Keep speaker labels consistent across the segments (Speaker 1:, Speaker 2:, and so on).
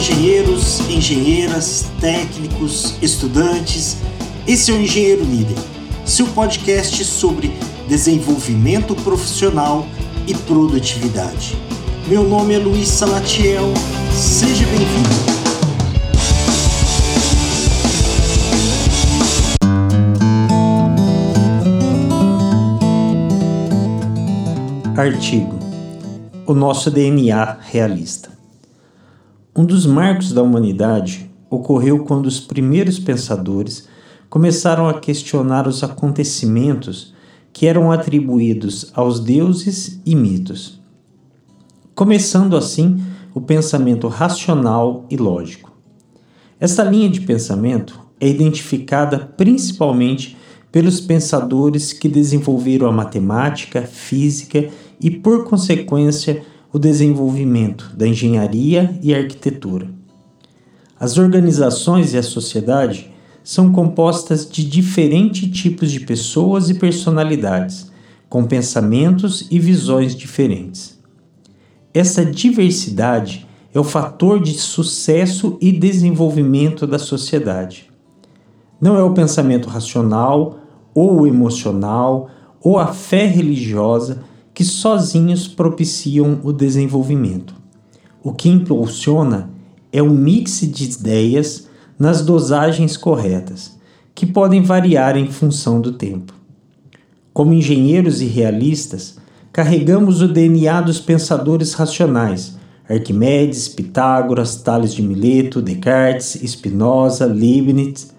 Speaker 1: engenheiros, engenheiras, técnicos, estudantes. Esse é o Engenheiro Líder, seu podcast sobre desenvolvimento profissional e produtividade. Meu nome é Luiz Salatiel, seja bem-vindo. Artigo: O nosso DNA realista. Um dos marcos da humanidade ocorreu quando os primeiros pensadores começaram a questionar os acontecimentos que eram atribuídos aos deuses e mitos. Começando assim o pensamento racional e lógico. Esta linha de pensamento é identificada principalmente pelos pensadores que desenvolveram a matemática, física e, por consequência, o desenvolvimento da engenharia e arquitetura. As organizações e a sociedade são compostas de diferentes tipos de pessoas e personalidades, com pensamentos e visões diferentes. Essa diversidade é o fator de sucesso e desenvolvimento da sociedade. Não é o pensamento racional ou emocional ou a fé religiosa que sozinhos propiciam o desenvolvimento. O que impulsiona é o mix de ideias nas dosagens corretas, que podem variar em função do tempo. Como engenheiros e realistas, carregamos o DNA dos pensadores racionais, Arquimedes, Pitágoras, Tales de Mileto, Descartes, Spinoza, Leibniz.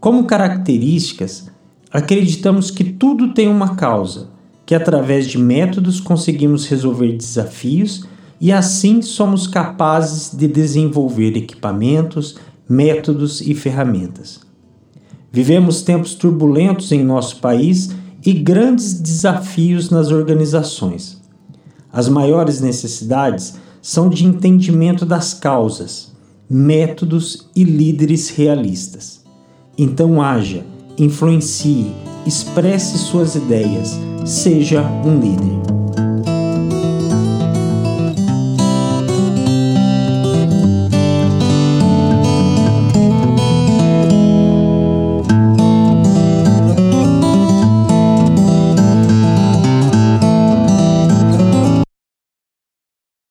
Speaker 1: Como características, acreditamos que tudo tem uma causa, que através de métodos conseguimos resolver desafios e assim somos capazes de desenvolver equipamentos, métodos e ferramentas. Vivemos tempos turbulentos em nosso país e grandes desafios nas organizações. As maiores necessidades são de entendimento das causas, métodos e líderes realistas. Então haja, influencie, expresse suas ideias, seja um líder.